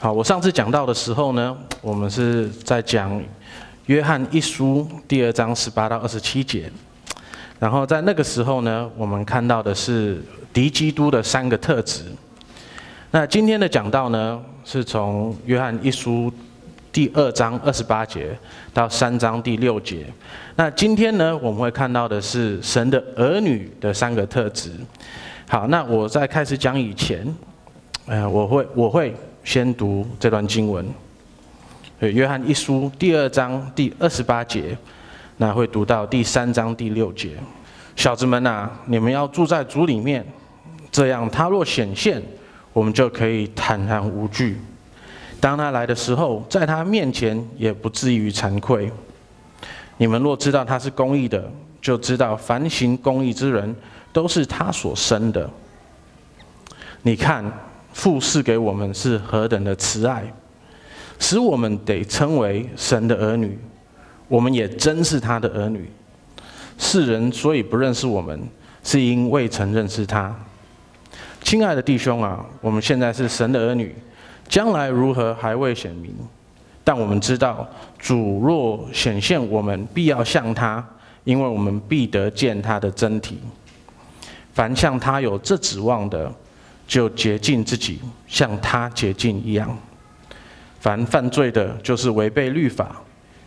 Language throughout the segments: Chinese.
好，我上次讲到的时候呢，我们是在讲约翰一书第二章十八到二十七节，然后在那个时候呢，我们看到的是敌基督的三个特质。那今天的讲道呢，是从约翰一书第二章二十八节到三章第六节。那今天呢，我们会看到的是神的儿女的三个特质。好，那我在开始讲以前，呃，我会我会。先读这段经文，《约翰一书》第二章第二十八节，那会读到第三章第六节。小子们呐，你们要住在主里面，这样他若显现，我们就可以坦然无惧。当他来的时候，在他面前也不至于惭愧。你们若知道他是公义的，就知道凡行公义之人都是他所生的。你看。父赐给我们是何等的慈爱，使我们得称为神的儿女。我们也真是他的儿女。世人所以不认识我们，是因未曾认识他。亲爱的弟兄啊，我们现在是神的儿女，将来如何还未显明。但我们知道，主若显现，我们必要像他，因为我们必得见他的真体。凡像他有这指望的。就洁净自己，像他洁净一样。凡犯罪的，就是违背律法；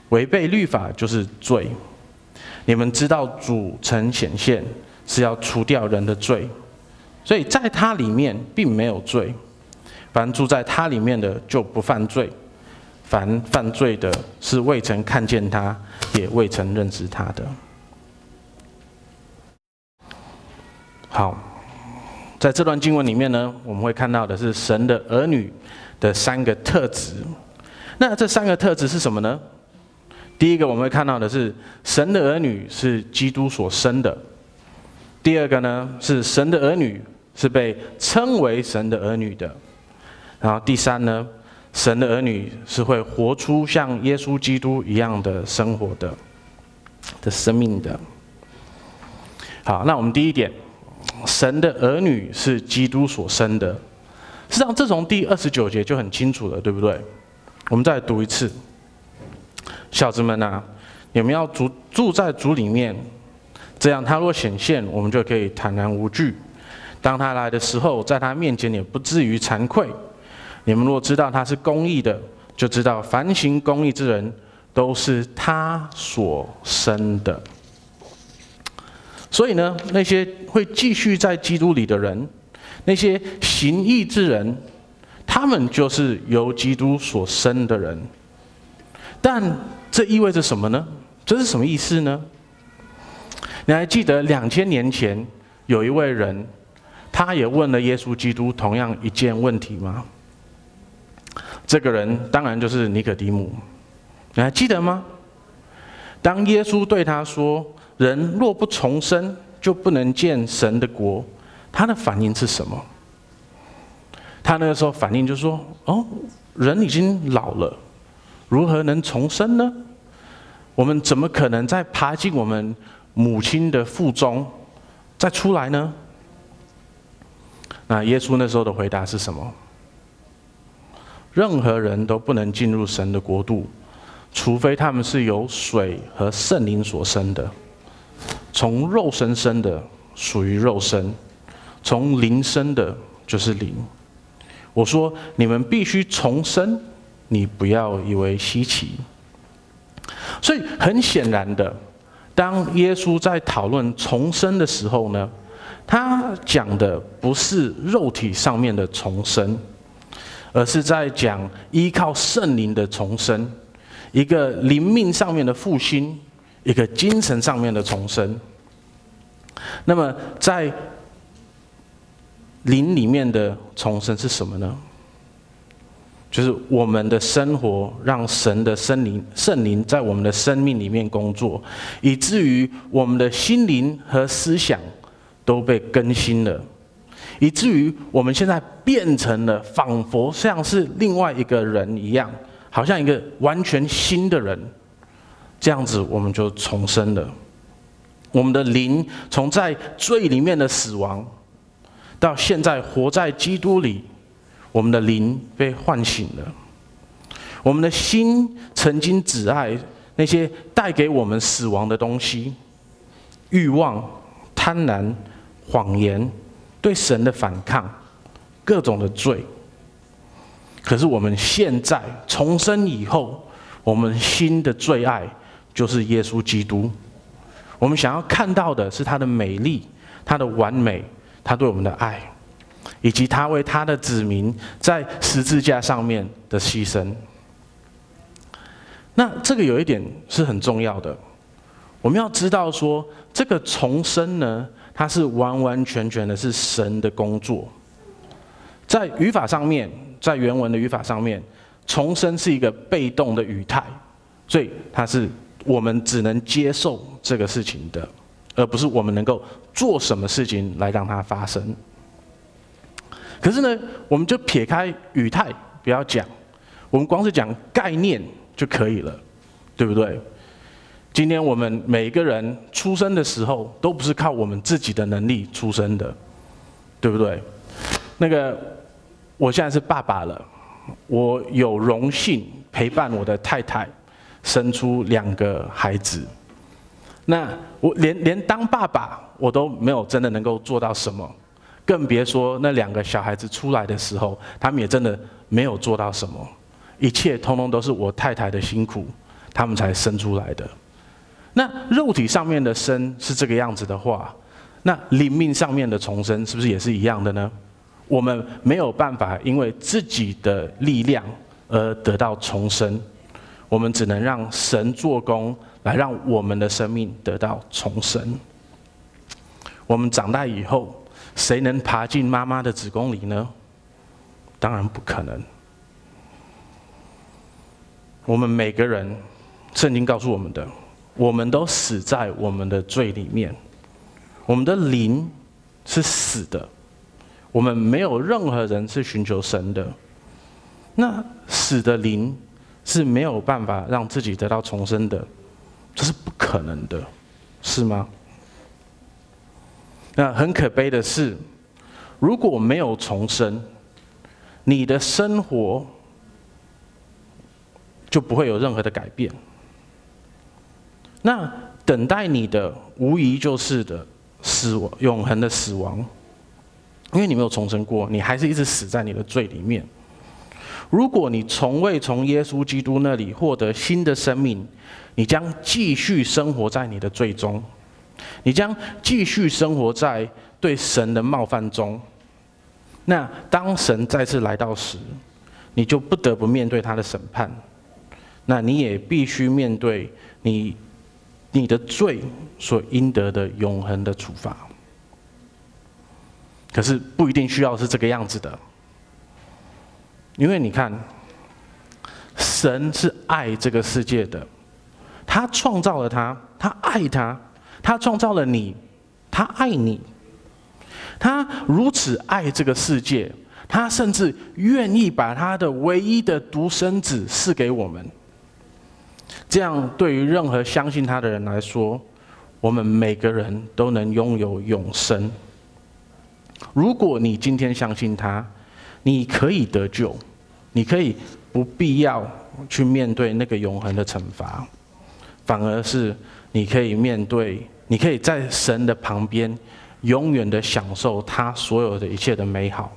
违背律法，就是罪。你们知道，主曾显现，是要除掉人的罪，所以在他里面并没有罪。凡住在他里面的，就不犯罪；凡犯罪的，是未曾看见他，也未曾认识他的。好。在这段经文里面呢，我们会看到的是神的儿女的三个特质。那这三个特质是什么呢？第一个我们会看到的是神的儿女是基督所生的。第二个呢是神的儿女是被称为神的儿女的。然后第三呢，神的儿女是会活出像耶稣基督一样的生活的的生命的。好，那我们第一点。神的儿女是基督所生的，实际上这从第二十九节就很清楚了，对不对？我们再读一次，小子们呐、啊，你们要住住在主里面，这样他若显现，我们就可以坦然无惧。当他来的时候，在他面前也不至于惭愧。你们若知道他是公义的，就知道凡行公义之人都是他所生的。所以呢，那些会继续在基督里的人，那些行义之人，他们就是由基督所生的人。但这意味着什么呢？这是什么意思呢？你还记得两千年前有一位人，他也问了耶稣基督同样一件问题吗？这个人当然就是尼可底母。你还记得吗？当耶稣对他说，人若不重生，就不能见神的国。他的反应是什么？他那个时候反应就说：“哦，人已经老了，如何能重生呢？我们怎么可能再爬进我们母亲的腹中，再出来呢？”那耶稣那时候的回答是什么？任何人都不能进入神的国度，除非他们是由水和圣灵所生的。从肉身生的属于肉身，从灵生的就是灵。我说你们必须重生，你不要以为稀奇。所以很显然的，当耶稣在讨论重生的时候呢，他讲的不是肉体上面的重生，而是在讲依靠圣灵的重生，一个灵命上面的复兴。一个精神上面的重生。那么，在灵里面的重生是什么呢？就是我们的生活让神的圣灵、圣灵在我们的生命里面工作，以至于我们的心灵和思想都被更新了，以至于我们现在变成了仿佛像是另外一个人一样，好像一个完全新的人。这样子，我们就重生了。我们的灵从在罪里面的死亡，到现在活在基督里，我们的灵被唤醒了，我们的心曾经只爱那些带给我们死亡的东西，欲望、贪婪、谎言，对神的反抗，各种的罪。可是我们现在重生以后，我们心的最爱就是耶稣基督。我们想要看到的是他的美丽，他的完美，他对我们的爱，以及他为他的子民在十字架上面的牺牲。那这个有一点是很重要的，我们要知道说，这个重生呢，它是完完全全的是神的工作，在语法上面。在原文的语法上面，重生是一个被动的语态，所以它是我们只能接受这个事情的，而不是我们能够做什么事情来让它发生。可是呢，我们就撇开语态不要讲，我们光是讲概念就可以了，对不对？今天我们每一个人出生的时候，都不是靠我们自己的能力出生的，对不对？那个。我现在是爸爸了，我有荣幸陪伴我的太太生出两个孩子。那我连连当爸爸我都没有真的能够做到什么，更别说那两个小孩子出来的时候，他们也真的没有做到什么。一切通通都是我太太的辛苦，他们才生出来的。那肉体上面的生是这个样子的话，那灵命上面的重生是不是也是一样的呢？我们没有办法因为自己的力量而得到重生，我们只能让神做工来让我们的生命得到重生。我们长大以后，谁能爬进妈妈的子宫里呢？当然不可能。我们每个人，圣经告诉我们的，我们都死在我们的罪里面，我们的灵是死的。我们没有任何人是寻求神的，那死的灵是没有办法让自己得到重生的，这是不可能的，是吗？那很可悲的是，如果没有重生，你的生活就不会有任何的改变。那等待你的无疑就是的死亡，永恒的死亡。因为你没有重生过，你还是一直死在你的罪里面。如果你从未从耶稣基督那里获得新的生命，你将继续生活在你的罪中，你将继续生活在对神的冒犯中。那当神再次来到时，你就不得不面对他的审判。那你也必须面对你你的罪所应得的永恒的处罚。可是不一定需要是这个样子的，因为你看，神是爱这个世界的，他创造了他，他爱他，他创造了你，他爱你，他如此爱这个世界，他甚至愿意把他的唯一的独生子赐给我们。这样对于任何相信他的人来说，我们每个人都能拥有永生。如果你今天相信他，你可以得救，你可以不必要去面对那个永恒的惩罚，反而是你可以面对，你可以在神的旁边，永远的享受他所有的一切的美好。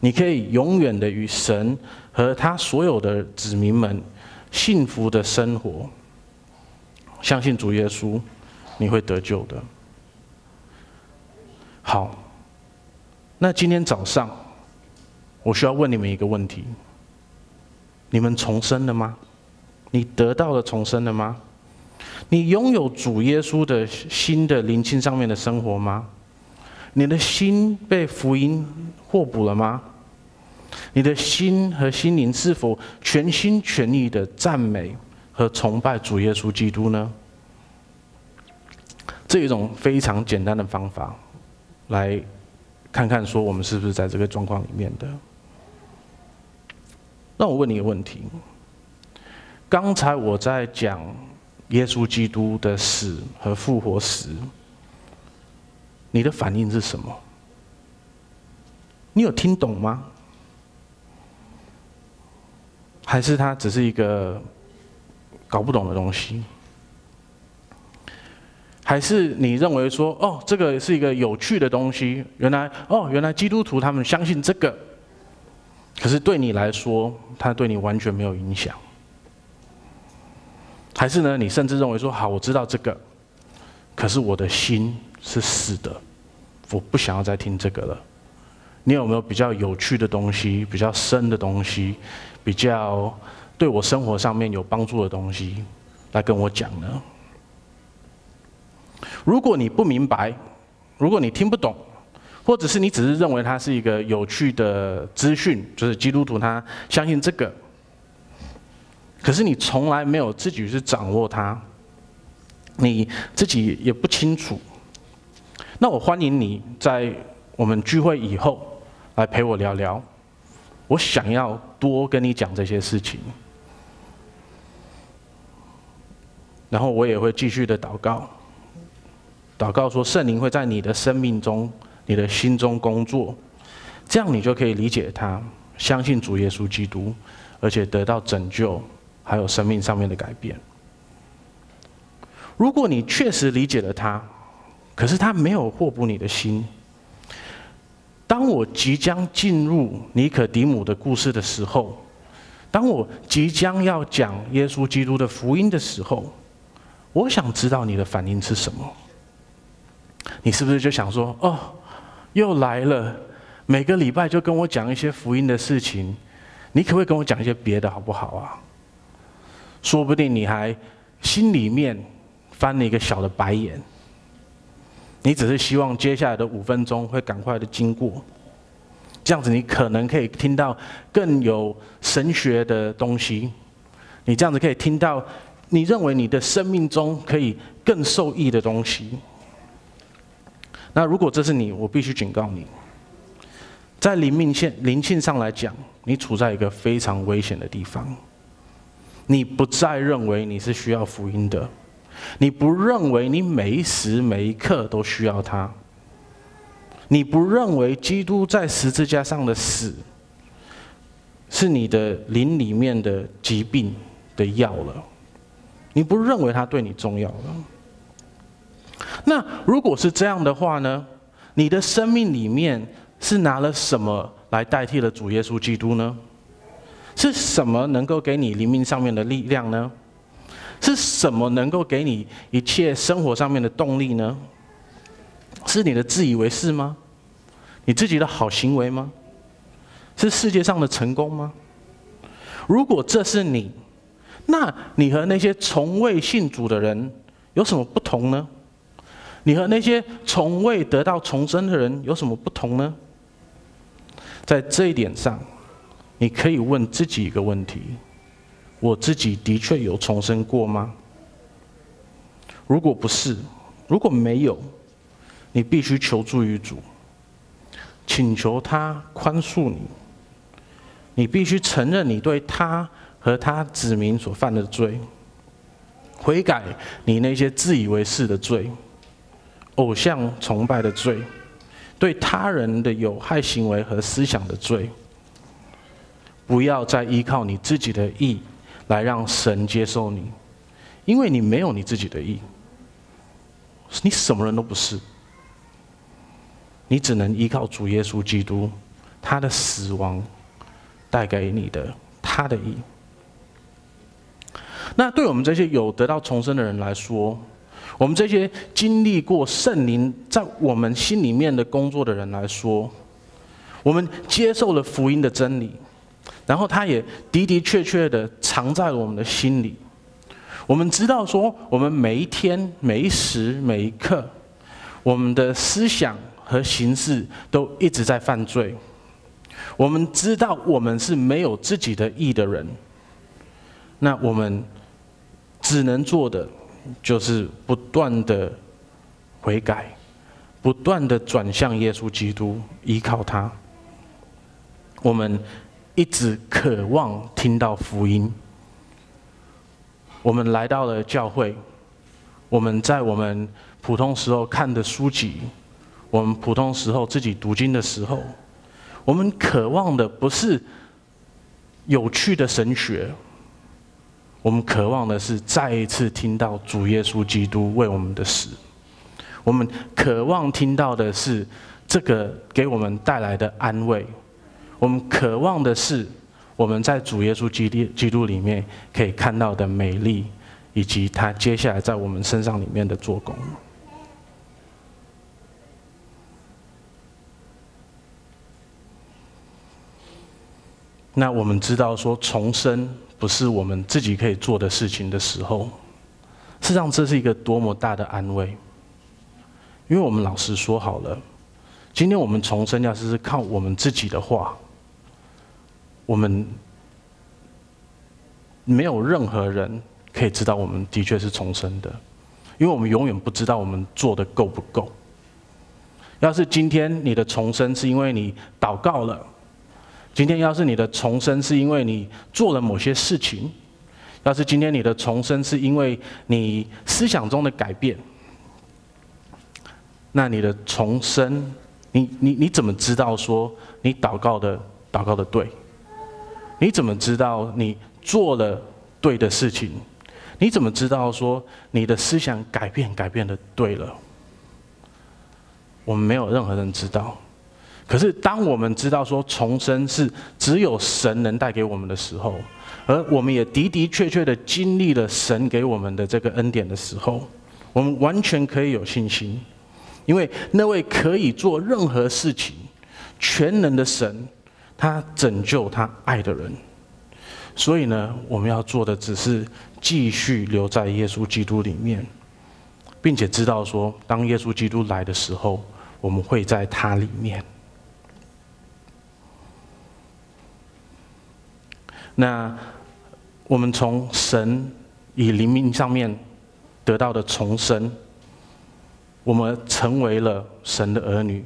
你可以永远的与神和他所有的子民们幸福的生活。相信主耶稣，你会得救的。好。那今天早上，我需要问你们一个问题：你们重生了吗？你得到了重生了吗？你拥有主耶稣的新的灵性上面的生活吗？你的心被福音获补了吗？你的心和心灵是否全心全意的赞美和崇拜主耶稣基督呢？这一种非常简单的方法，来。看看说我们是不是在这个状况里面的？那我问你一个问题：刚才我在讲耶稣基督的死和复活时，你的反应是什么？你有听懂吗？还是它只是一个搞不懂的东西？还是你认为说，哦，这个是一个有趣的东西？原来，哦，原来基督徒他们相信这个，可是对你来说，它对你完全没有影响。还是呢，你甚至认为说，好，我知道这个，可是我的心是死的，我不想要再听这个了。你有没有比较有趣的东西，比较深的东西，比较对我生活上面有帮助的东西，来跟我讲呢？如果你不明白，如果你听不懂，或者是你只是认为它是一个有趣的资讯，就是基督徒他相信这个，可是你从来没有自己去掌握它，你自己也不清楚，那我欢迎你在我们聚会以后来陪我聊聊，我想要多跟你讲这些事情，然后我也会继续的祷告。祷告说：“圣灵会在你的生命中、你的心中工作，这样你就可以理解他，相信主耶稣基督，而且得到拯救，还有生命上面的改变。如果你确实理解了他，可是他没有获补你的心。当我即将进入尼可底姆的故事的时候，当我即将要讲耶稣基督的福音的时候，我想知道你的反应是什么。”你是不是就想说，哦，又来了，每个礼拜就跟我讲一些福音的事情，你可不可以跟我讲一些别的好不好啊？说不定你还心里面翻了一个小的白眼，你只是希望接下来的五分钟会赶快的经过，这样子你可能可以听到更有神学的东西，你这样子可以听到你认为你的生命中可以更受益的东西。那如果这是你，我必须警告你，在灵命线、灵性上来讲，你处在一个非常危险的地方。你不再认为你是需要福音的，你不认为你每一时每一刻都需要他，你不认为基督在十字架上的死是你的灵里面的疾病的药了，你不认为他对你重要了。那如果是这样的话呢？你的生命里面是拿了什么来代替了主耶稣基督呢？是什么能够给你灵命上面的力量呢？是什么能够给你一切生活上面的动力呢？是你的自以为是吗？你自己的好行为吗？是世界上的成功吗？如果这是你，那你和那些从未信主的人有什么不同呢？你和那些从未得到重生的人有什么不同呢？在这一点上，你可以问自己一个问题：我自己的确有重生过吗？如果不是，如果没有，你必须求助于主，请求他宽恕你。你必须承认你对他和他子民所犯的罪，悔改你那些自以为是的罪。偶像崇拜的罪，对他人的有害行为和思想的罪，不要再依靠你自己的意来让神接受你，因为你没有你自己的意，你什么人都不是，你只能依靠主耶稣基督，他的死亡带给你的他的意。那对我们这些有得到重生的人来说，我们这些经历过圣灵在我们心里面的工作的人来说，我们接受了福音的真理，然后他也的的确确的藏在我们的心里。我们知道说，我们每一天、每一时、每一刻，我们的思想和行事都一直在犯罪。我们知道我们是没有自己的意的人，那我们只能做的。就是不断的悔改，不断的转向耶稣基督，依靠他。我们一直渴望听到福音。我们来到了教会，我们在我们普通时候看的书籍，我们普通时候自己读经的时候，我们渴望的不是有趣的神学，我们渴望的是再一次听到主耶稣基督为我们的死。我们渴望听到的是这个给我们带来的安慰。我们渴望的是我们在主耶稣基督基督里面可以看到的美丽，以及他接下来在我们身上里面的做工。那我们知道说重生不是我们自己可以做的事情的时候，事实上这是一个多么大的安慰。因为我们老实说好了，今天我们重生要是是靠我们自己的话，我们没有任何人可以知道我们的确是重生的，因为我们永远不知道我们做的够不够。要是今天你的重生是因为你祷告了。今天要是你的重生是因为你做了某些事情，要是今天你的重生是因为你思想中的改变，那你的重生，你你你怎么知道说你祷告的祷告的对？你怎么知道你做了对的事情？你怎么知道说你的思想改变改变的对了？我们没有任何人知道。可是，当我们知道说重生是只有神能带给我们的时候，而我们也的的确确的经历了神给我们的这个恩典的时候，我们完全可以有信心，因为那位可以做任何事情、全能的神，他拯救他爱的人。所以呢，我们要做的只是继续留在耶稣基督里面，并且知道说，当耶稣基督来的时候，我们会在他里面。那我们从神以灵命上面得到的重生，我们成为了神的儿女。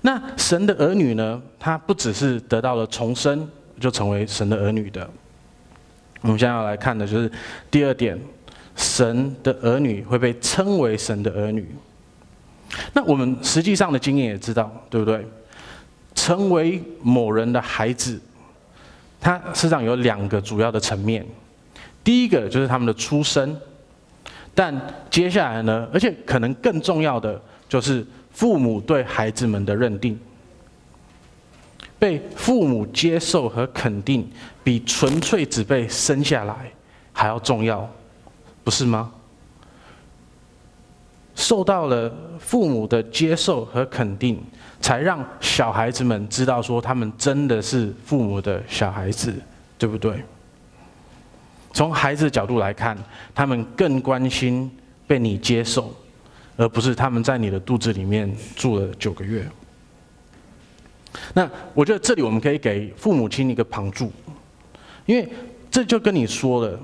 那神的儿女呢？他不只是得到了重生，就成为神的儿女的。我们现在要来看的就是第二点：神的儿女会被称为神的儿女。那我们实际上的经验也知道，对不对？成为某人的孩子。它实际上有两个主要的层面，第一个就是他们的出身，但接下来呢，而且可能更重要的就是父母对孩子们的认定，被父母接受和肯定，比纯粹只被生下来还要重要，不是吗？受到了父母的接受和肯定，才让小孩子们知道说他们真的是父母的小孩子，对不对？从孩子的角度来看，他们更关心被你接受，而不是他们在你的肚子里面住了九个月。那我觉得这里我们可以给父母亲一个旁注，因为这就跟你说了。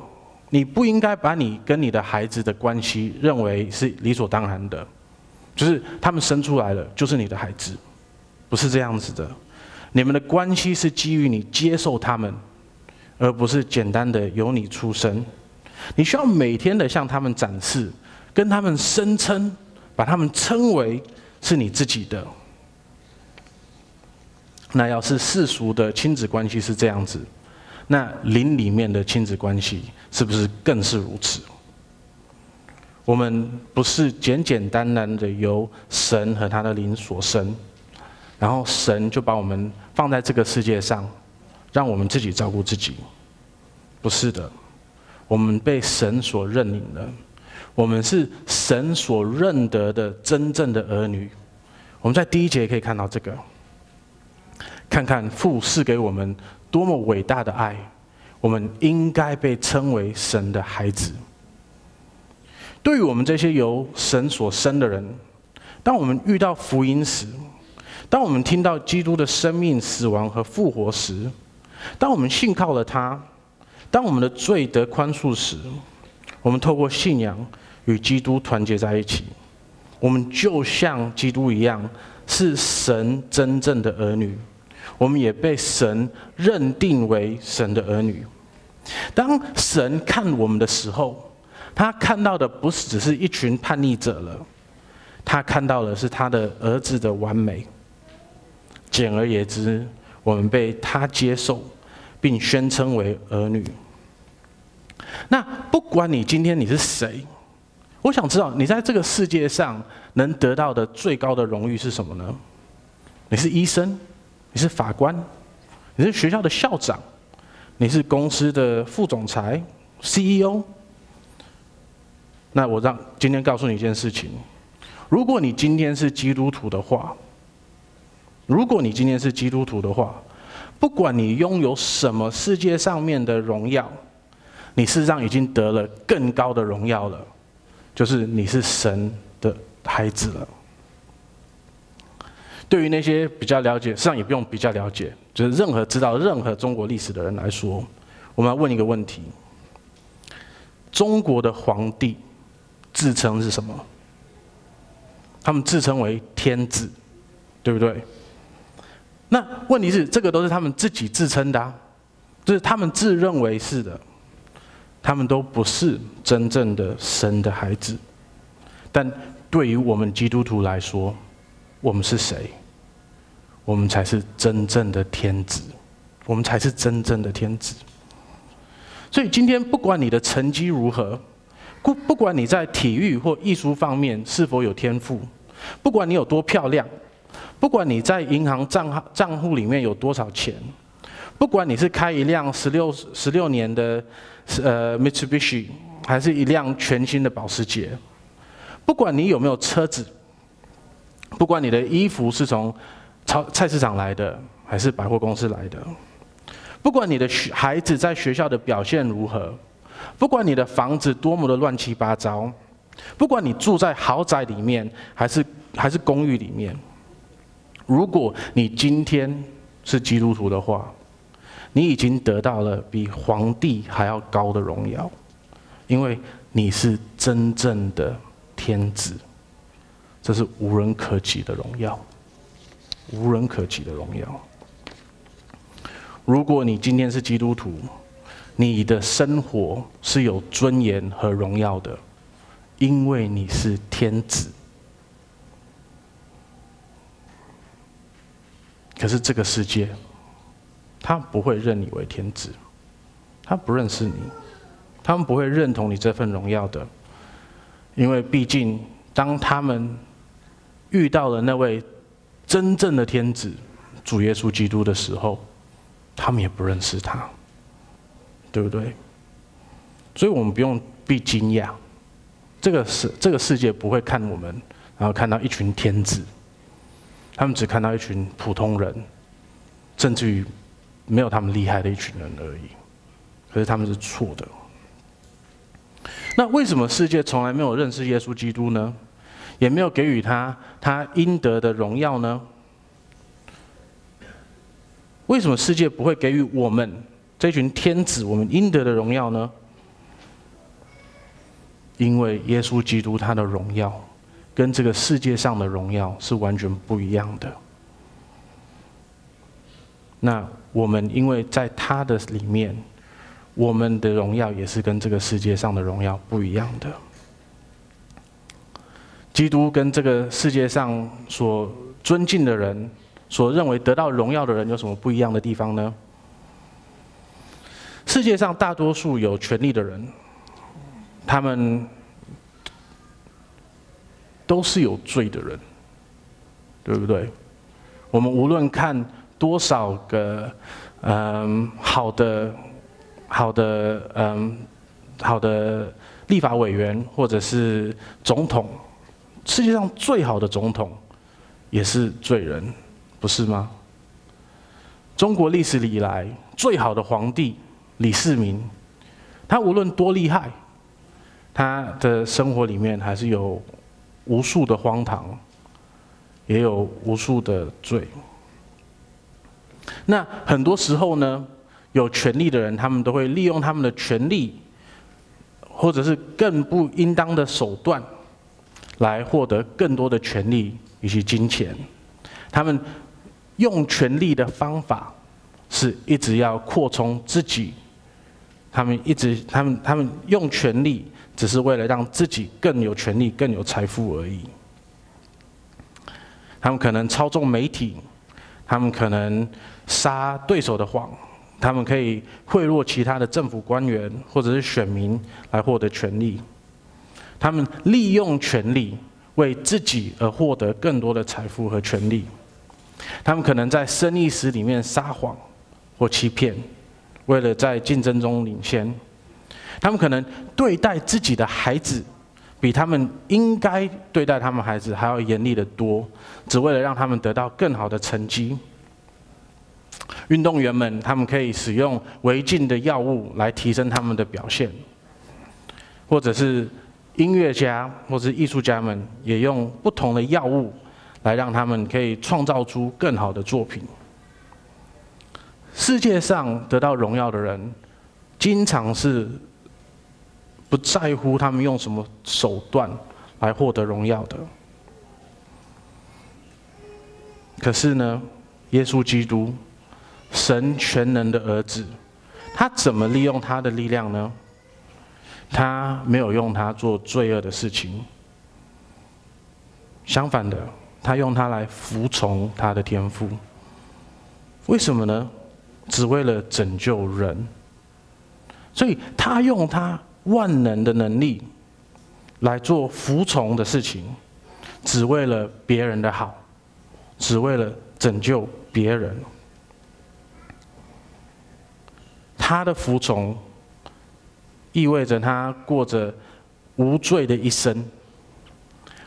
你不应该把你跟你的孩子的关系认为是理所当然的，就是他们生出来了就是你的孩子，不是这样子的。你们的关系是基于你接受他们，而不是简单的由你出生。你需要每天的向他们展示，跟他们声称，把他们称为是你自己的。那要是世俗的亲子关系是这样子。那灵里面的亲子关系是不是更是如此？我们不是简简单单的由神和他的灵所生，然后神就把我们放在这个世界上，让我们自己照顾自己。不是的，我们被神所认领了，我们是神所认得的真正的儿女。我们在第一节可以看到这个，看看父赐给我们。多么伟大的爱！我们应该被称为神的孩子。对于我们这些由神所生的人，当我们遇到福音时，当我们听到基督的生命、死亡和复活时，当我们信靠了他，当我们的罪得宽恕时，我们透过信仰与基督团结在一起，我们就像基督一样，是神真正的儿女。我们也被神认定为神的儿女。当神看我们的时候，他看到的不是只是一群叛逆者了，他看到的是他的儿子的完美。简而言之，我们被他接受，并宣称为儿女。那不管你今天你是谁，我想知道你在这个世界上能得到的最高的荣誉是什么呢？你是医生，你是法官，你是学校的校长，你是公司的副总裁 CEO。那我让今天告诉你一件事情：如果你今天是基督徒的话，如果你今天是基督徒的话，不管你拥有什么世界上面的荣耀，你事实上已经得了更高的荣耀了，就是你是神的孩子了。对于那些比较了解，实际上也不用比较了解，就是任何知道任何中国历史的人来说，我们要问一个问题：中国的皇帝自称是什么？他们自称为天子，对不对？那问题是，这个都是他们自己自称的啊，就是他们自认为是的，他们都不是真正的神的孩子。但对于我们基督徒来说，我们是谁？我们才是真正的天子，我们才是真正的天子。所以今天不管你的成绩如何，不不管你在体育或艺术方面是否有天赋，不管你有多漂亮。不管你在银行账号账户里面有多少钱，不管你是开一辆十六十六年的呃 Mitsubishi，还是一辆全新的保时捷，不管你有没有车子，不管你的衣服是从超菜市场来的还是百货公司来的，不管你的学孩子在学校的表现如何，不管你的房子多么的乱七八糟，不管你住在豪宅里面还是还是公寓里面。如果你今天是基督徒的话，你已经得到了比皇帝还要高的荣耀，因为你是真正的天子，这是无人可及的荣耀，无人可及的荣耀。如果你今天是基督徒，你的生活是有尊严和荣耀的，因为你是天子。可是这个世界，他不会认你为天子，他不认识你，他们不会认同你这份荣耀的，因为毕竟当他们遇到了那位真正的天子主耶稣基督的时候，他们也不认识他，对不对？所以我们不用被惊讶，这个世这个世界不会看我们，然后看到一群天子。他们只看到一群普通人，甚至于没有他们厉害的一群人而已。可是他们是错的。那为什么世界从来没有认识耶稣基督呢？也没有给予他他应得的荣耀呢？为什么世界不会给予我们这群天子我们应得的荣耀呢？因为耶稣基督他的荣耀。跟这个世界上的荣耀是完全不一样的。那我们因为在他的里面，我们的荣耀也是跟这个世界上的荣耀不一样的。基督跟这个世界上所尊敬的人，所认为得到荣耀的人有什么不一样的地方呢？世界上大多数有权力的人，他们。都是有罪的人，对不对？我们无论看多少个，嗯，好的，好的，嗯，好的立法委员或者是总统，世界上最好的总统也是罪人，不是吗？中国历史以来最好的皇帝李世民，他无论多厉害，他的生活里面还是有。无数的荒唐，也有无数的罪。那很多时候呢，有权力的人，他们都会利用他们的权力，或者是更不应当的手段，来获得更多的权力以及金钱。他们用权力的方法，是一直要扩充自己。他们一直，他们，他们用权力。只是为了让自己更有权力、更有财富而已。他们可能操纵媒体，他们可能撒对手的谎，他们可以贿赂其他的政府官员或者是选民来获得权力。他们利用权力为自己而获得更多的财富和权力。他们可能在生意史里面撒谎或欺骗，为了在竞争中领先。他们可能对待自己的孩子，比他们应该对待他们孩子还要严厉得多，只为了让他们得到更好的成绩。运动员们，他们可以使用违禁的药物来提升他们的表现，或者是。音乐家或是艺术家们也用不同的药物来让他们可以创造出更好的作品。世界上得到荣耀的人，经常是不在乎他们用什么手段来获得荣耀的。可是呢，耶稣基督，神全能的儿子，他怎么利用他的力量呢？他没有用它做罪恶的事情，相反的，他用它来服从他的天赋。为什么呢？只为了拯救人。所以他用他万能的能力来做服从的事情，只为了别人的好，只为了拯救别人。他的服从。意味着他过着无罪的一生，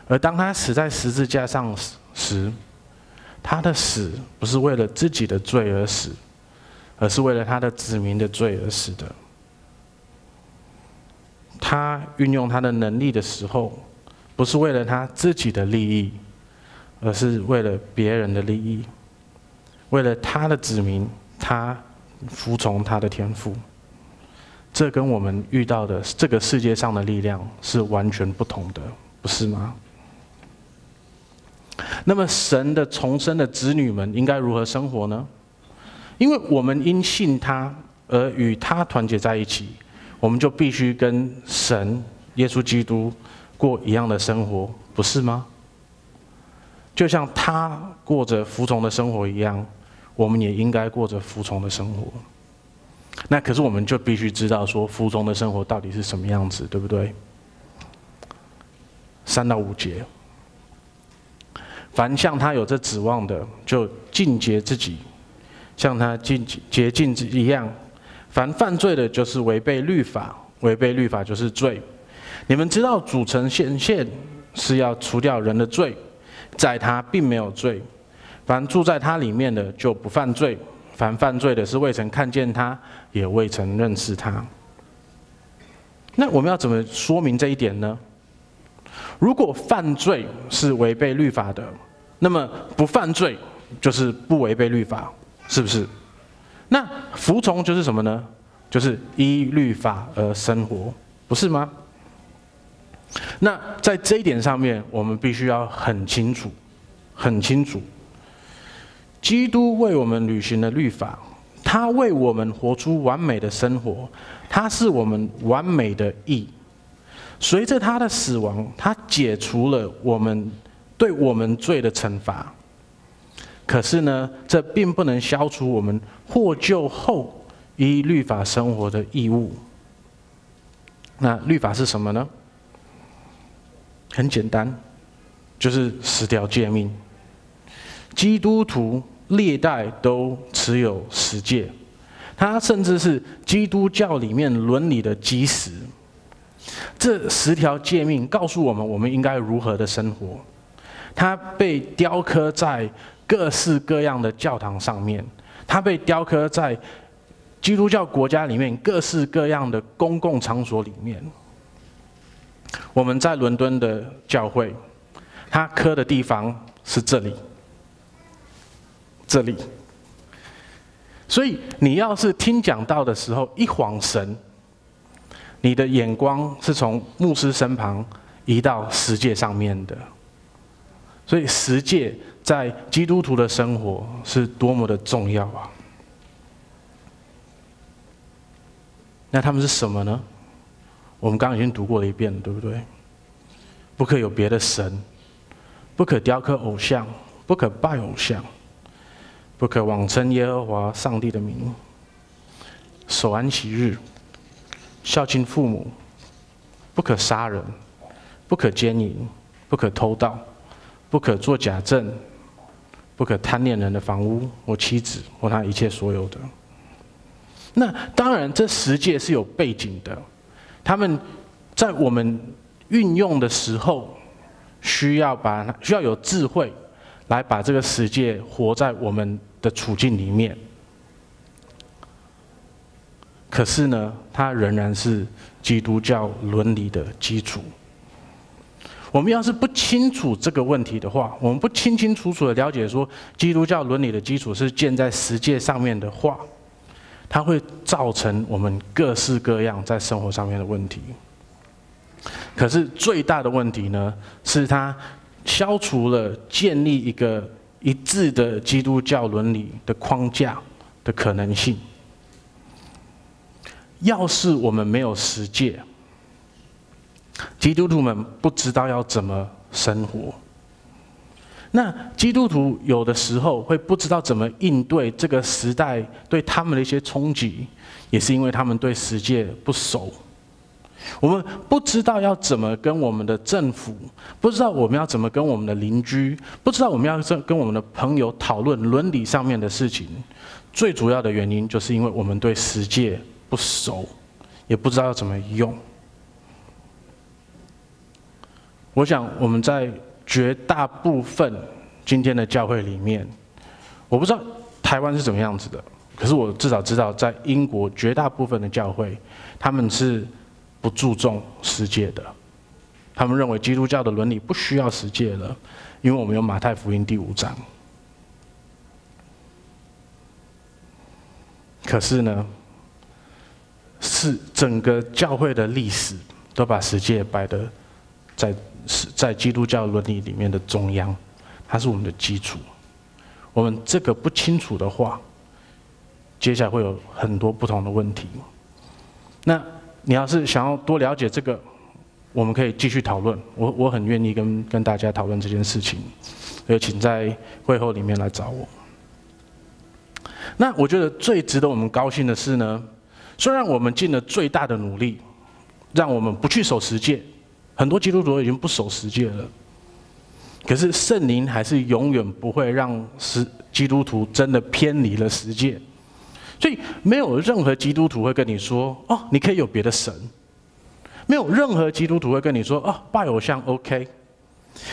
而当他死在十字架上时，他的死不是为了自己的罪而死，而是为了他的子民的罪而死的。他运用他的能力的时候，不是为了他自己的利益，而是为了别人的利益，为了他的子民，他服从他的天赋。这跟我们遇到的这个世界上的力量是完全不同的，不是吗？那么，神的重生的子女们应该如何生活呢？因为我们因信他而与他团结在一起，我们就必须跟神、耶稣基督过一样的生活，不是吗？就像他过着服从的生活一样，我们也应该过着服从的生活。那可是我们就必须知道说，服从的生活到底是什么样子，对不对？三到五节，凡向他有这指望的，就尽洁自己，像他尽洁净一样。凡犯罪的，就是违背律法，违背律法就是罪。你们知道主成显现是要除掉人的罪，在他并没有罪。凡住在他里面的，就不犯罪。凡犯罪的，是未曾看见他，也未曾认识他。那我们要怎么说明这一点呢？如果犯罪是违背律法的，那么不犯罪就是不违背律法，是不是？那服从就是什么呢？就是依律法而生活，不是吗？那在这一点上面，我们必须要很清楚，很清楚。基督为我们履行了律法，他为我们活出完美的生活，他是我们完美的义。随着他的死亡，他解除了我们对我们罪的惩罚。可是呢，这并不能消除我们获救后依律法生活的义务。那律法是什么呢？很简单，就是十条诫命。基督徒。历代都持有十诫，它甚至是基督教里面伦理的基石。这十条诫命告诉我们，我们应该如何的生活。它被雕刻在各式各样的教堂上面，它被雕刻在基督教国家里面各式各样的公共场所里面。我们在伦敦的教会，它刻的地方是这里。这里，所以你要是听讲道的时候一晃神，你的眼光是从牧师身旁移到十界上面的。所以十界在基督徒的生活是多么的重要啊！那他们是什么呢？我们刚刚已经读过了一遍了，对不对？不可有别的神，不可雕刻偶像，不可拜偶像。不可妄称耶和华上帝的名，守安息日、孝敬父母、不可杀人、不可奸淫、不可偷盗、不可作假证、不可贪恋人的房屋或妻子或他一切所有的。那当然，这十诫是有背景的，他们在我们运用的时候，需要把需要有智慧，来把这个世界活在我们的处境里面。可是呢，它仍然是基督教伦理的基础。我们要是不清楚这个问题的话，我们不清清楚楚的了解说基督教伦理的基础是建在十诫上面的话，它会造成我们各式各样在生活上面的问题。可是最大的问题呢，是它消除了建立一个一致的基督教伦理的框架的可能性。要是我们没有实践，基督徒们不知道要怎么生活。那基督徒有的时候会不知道怎么应对这个时代对他们的一些冲击，也是因为他们对世界不熟。我们不知道要怎么跟我们的政府，不知道我们要怎么跟我们的邻居，不知道我们要跟我们的朋友讨论伦理上面的事情。最主要的原因就是因为我们对世界不熟，也不知道要怎么用。我想我们在。绝大部分今天的教会里面，我不知道台湾是怎么样子的，可是我至少知道，在英国绝大部分的教会，他们是不注重十诫的。他们认为基督教的伦理不需要十诫了，因为我们有马太福音第五章。可是呢，是整个教会的历史都把十诫摆的在。在基督教伦理里面的中央，它是我们的基础。我们这个不清楚的话，接下来会有很多不同的问题。那你要是想要多了解这个，我们可以继续讨论。我我很愿意跟跟大家讨论这件事情，也请在会后里面来找我。那我觉得最值得我们高兴的是呢，虽然我们尽了最大的努力，让我们不去守十诫。很多基督徒已经不守十诫了，可是圣灵还是永远不会让十基督徒真的偏离了十诫，所以没有任何基督徒会跟你说：“哦，你可以有别的神。”没有任何基督徒会跟你说：“哦，拜偶像 OK。”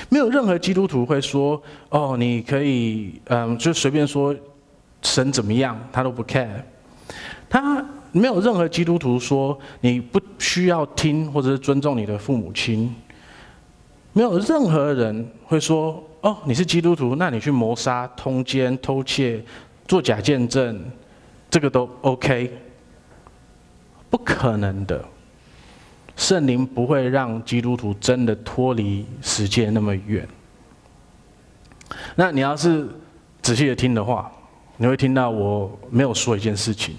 没有任何基督徒会说：“哦，你可以嗯，就随便说神怎么样，他都不 care。”他。没有任何基督徒说你不需要听或者是尊重你的父母亲。没有任何人会说：“哦，你是基督徒，那你去谋杀、通奸、偷窃、做假见证，这个都 OK。”不可能的，圣灵不会让基督徒真的脱离十诫那么远。那你要是仔细的听的话，你会听到我没有说一件事情。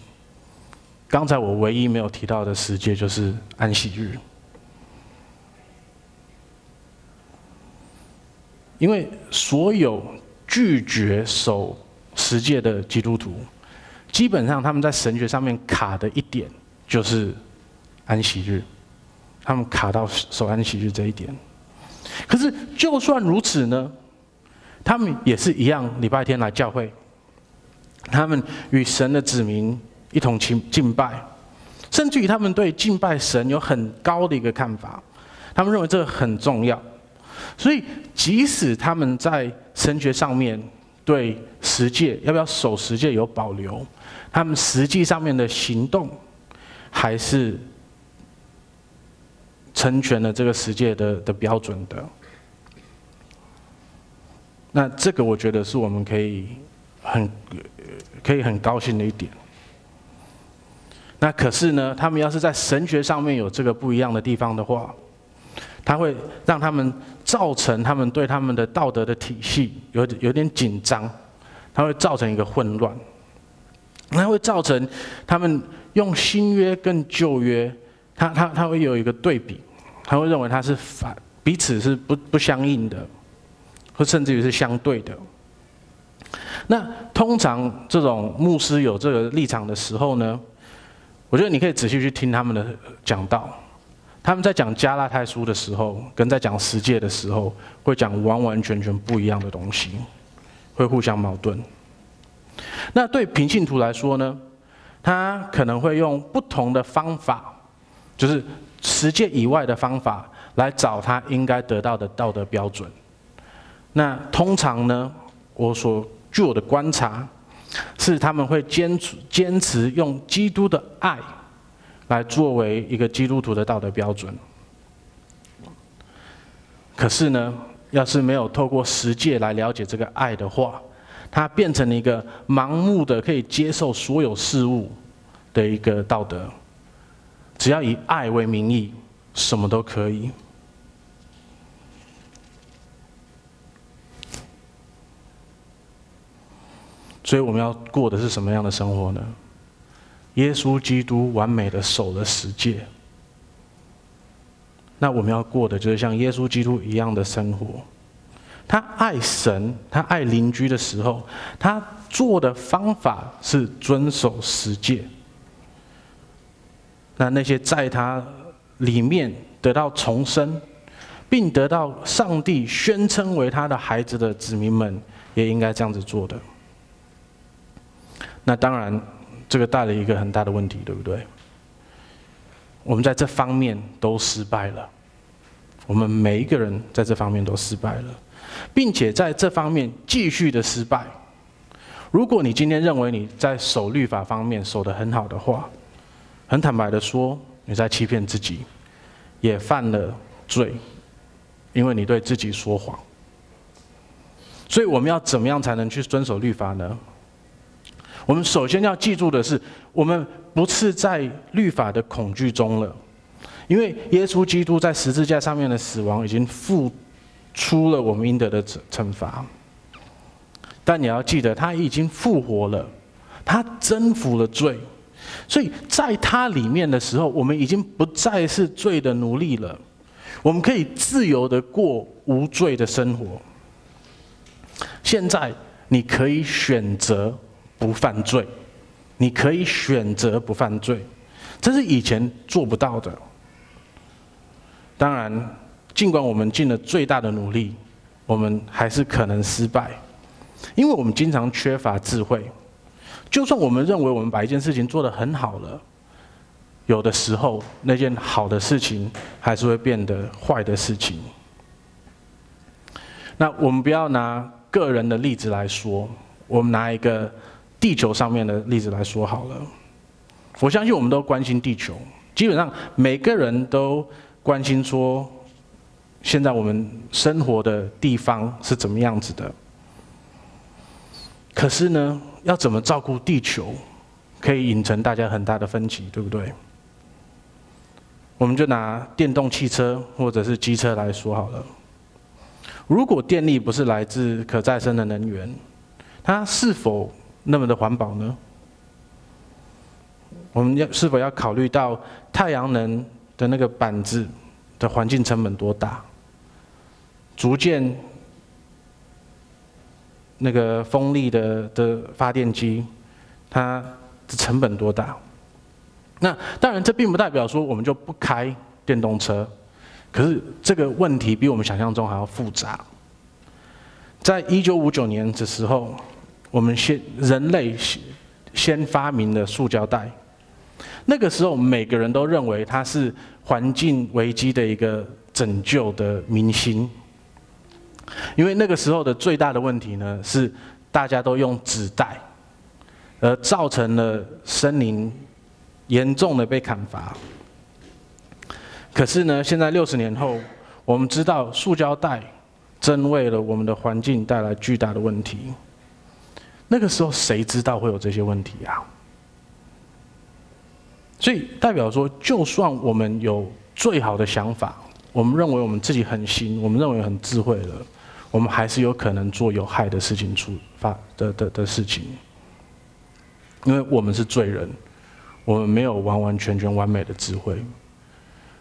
刚才我唯一没有提到的十诫就是安息日，因为所有拒绝守十诫的基督徒，基本上他们在神学上面卡的一点就是安息日，他们卡到守安息日这一点。可是就算如此呢，他们也是一样，礼拜天来教会，他们与神的子民。一同敬敬拜，甚至于他们对敬拜神有很高的一个看法，他们认为这个很重要，所以即使他们在神学上面对十诫要不要守十诫有保留，他们实际上面的行动还是成全了这个世界的的标准的。那这个我觉得是我们可以很可以很高兴的一点。那可是呢，他们要是在神学上面有这个不一样的地方的话，他会让他们造成他们对他们的道德的体系有有点紧张，他会造成一个混乱，那会造成他们用新约跟旧约，他他他会有一个对比，他会认为他是反彼此是不不相应的，或甚至于是相对的。那通常这种牧师有这个立场的时候呢，我觉得你可以仔细去听他们的讲道，他们在讲加拉太书的时候，跟在讲十诫的时候，会讲完完全全不一样的东西，会互相矛盾。那对平信徒来说呢，他可能会用不同的方法，就是十诫以外的方法，来找他应该得到的道德标准。那通常呢，我所据我的观察，是他们会坚持坚持用基督的爱，来作为一个基督徒的道德标准。可是呢，要是没有透过十诫来了解这个爱的话，它变成了一个盲目的可以接受所有事物的一个道德，只要以爱为名义，什么都可以。所以我们要过的是什么样的生活呢？耶稣基督完美的守了十诫，那我们要过的就是像耶稣基督一样的生活。他爱神，他爱邻居的时候，他做的方法是遵守十诫。那那些在他里面得到重生，并得到上帝宣称为他的孩子的子民们，也应该这样子做的。那当然，这个带了一个很大的问题，对不对？我们在这方面都失败了，我们每一个人在这方面都失败了，并且在这方面继续的失败。如果你今天认为你在守律法方面守得很好的话，很坦白的说，你在欺骗自己，也犯了罪，因为你对自己说谎。所以我们要怎么样才能去遵守律法呢？我们首先要记住的是，我们不是在律法的恐惧中了，因为耶稣基督在十字架上面的死亡已经付出了我们应得的惩惩罚。但你要记得，他已经复活了，他征服了罪，所以在他里面的时候，我们已经不再是罪的奴隶了，我们可以自由的过无罪的生活。现在你可以选择。不犯罪，你可以选择不犯罪，这是以前做不到的。当然，尽管我们尽了最大的努力，我们还是可能失败，因为我们经常缺乏智慧。就算我们认为我们把一件事情做得很好了，有的时候那件好的事情还是会变得坏的事情。那我们不要拿个人的例子来说，我们拿一个。地球上面的例子来说好了，我相信我们都关心地球，基本上每个人都关心说，现在我们生活的地方是怎么样子的。可是呢，要怎么照顾地球，可以引成大家很大的分歧，对不对？我们就拿电动汽车或者是机车来说好了，如果电力不是来自可再生的能源，它是否那么的环保呢？我们要是否要考虑到太阳能的那个板子的环境成本多大？逐渐那个风力的的发电机，它的成本多大？那当然，这并不代表说我们就不开电动车。可是这个问题比我们想象中还要复杂。在一九五九年的时候。我们先人类先发明了塑胶袋，那个时候每个人都认为它是环境危机的一个拯救的明星，因为那个时候的最大的问题呢是大家都用纸袋，而造成了森林严重的被砍伐。可是呢，现在六十年后，我们知道塑胶袋真为了我们的环境带来巨大的问题。那个时候谁知道会有这些问题啊？所以代表说，就算我们有最好的想法，我们认为我们自己很行，我们认为很智慧了，我们还是有可能做有害的事情出发的的的事情，因为我们是罪人，我们没有完完全全完美的智慧，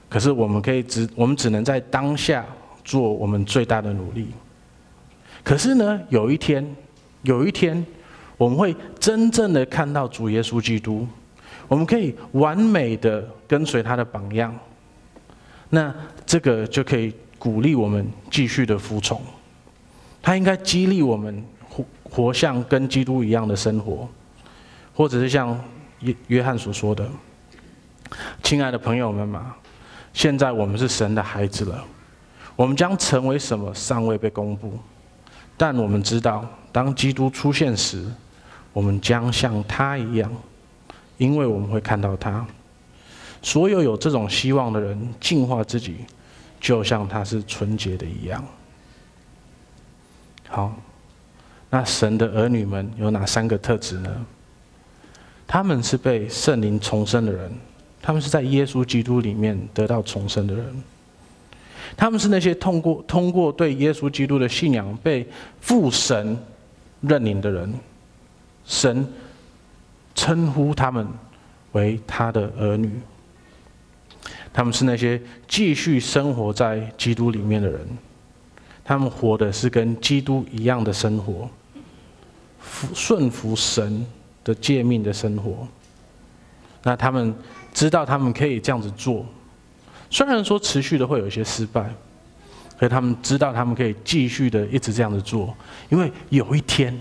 可是我们可以只我们只能在当下做我们最大的努力。可是呢，有一天。有一天，我们会真正的看到主耶稣基督，我们可以完美的跟随他的榜样，那这个就可以鼓励我们继续的服从。他应该激励我们活活像跟基督一样的生活，或者是像约约翰所说的：“亲爱的朋友们嘛，现在我们是神的孩子了，我们将成为什么尚未被公布，但我们知道，当基督出现时，我们将像他一样，因为我们会看到他。所有有这种希望的人，净化自己，就像他是纯洁的一样。”好，那神的儿女们有哪三个特质呢？他们是被圣灵重生的人，他们是在耶稣基督里面得到重生的人，他们是那些通过通过对耶稣基督的信仰被父神认领的人，神称呼他们为他的儿女，他们是那些继续生活在基督里面的人。他们活的是跟基督一样的生活，服顺服神的诫命的生活。那他们知道他们可以这样子做，虽然说持续的会有一些失败，可他们知道他们可以继续的一直这样子做，因为有一天，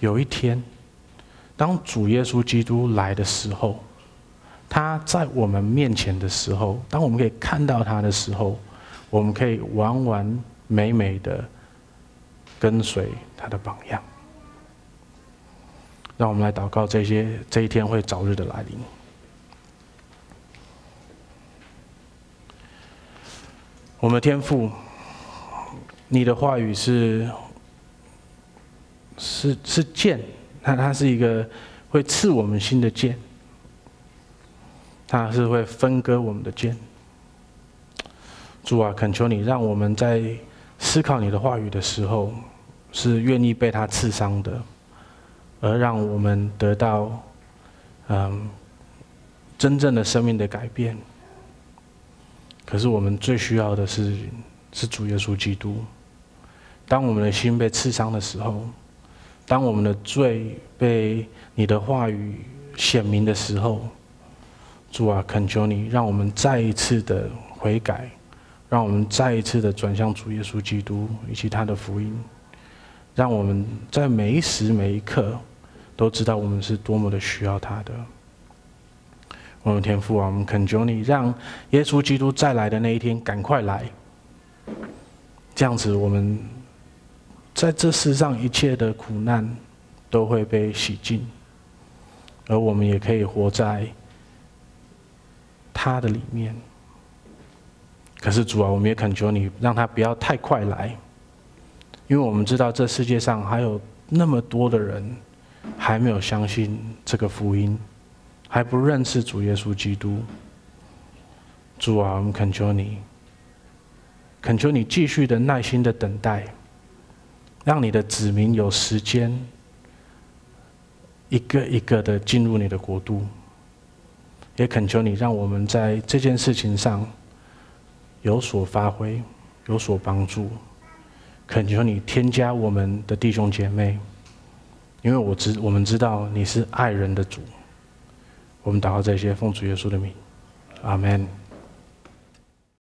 有一天，当主耶稣基督来的时候，他在我们面前的时候，当我们可以看到他的时候，我们可以完完。美美的跟随他的榜样，让我们来祷告，这些这一天会早日的来临。我们的天父，你的话语是是是剑，它它是一个会刺我们心的剑，它是会分割我们的剑。主啊，恳求你让我们在。思考你的话语的时候，是愿意被他刺伤的，而让我们得到，嗯，真正的生命的改变。可是我们最需要的是，是主耶稣基督。当我们的心被刺伤的时候，当我们的罪被你的话语显明的时候，主啊，恳求你，让我们再一次的悔改。让我们再一次的转向主耶稣基督以及他的福音，让我们在每一时每一刻都知道我们是多么的需要他的。我们天父啊，我们恳求你，让耶稣基督再来的那一天赶快来。这样子，我们在这世上一切的苦难都会被洗净，而我们也可以活在他的里面。可是主啊，我们也恳求你，让他不要太快来，因为我们知道这世界上还有那么多的人还没有相信这个福音，还不认识主耶稣基督。主啊，我们恳求你，恳求你继续的耐心的等待，让你的子民有时间一个一个的进入你的国度，也恳求你让我们在这件事情上。有所发挥，有所帮助，恳求你添加我们的弟兄姐妹，因为我知我们知道你是爱人的主。我们祷告这些，奉主耶稣的名，阿门。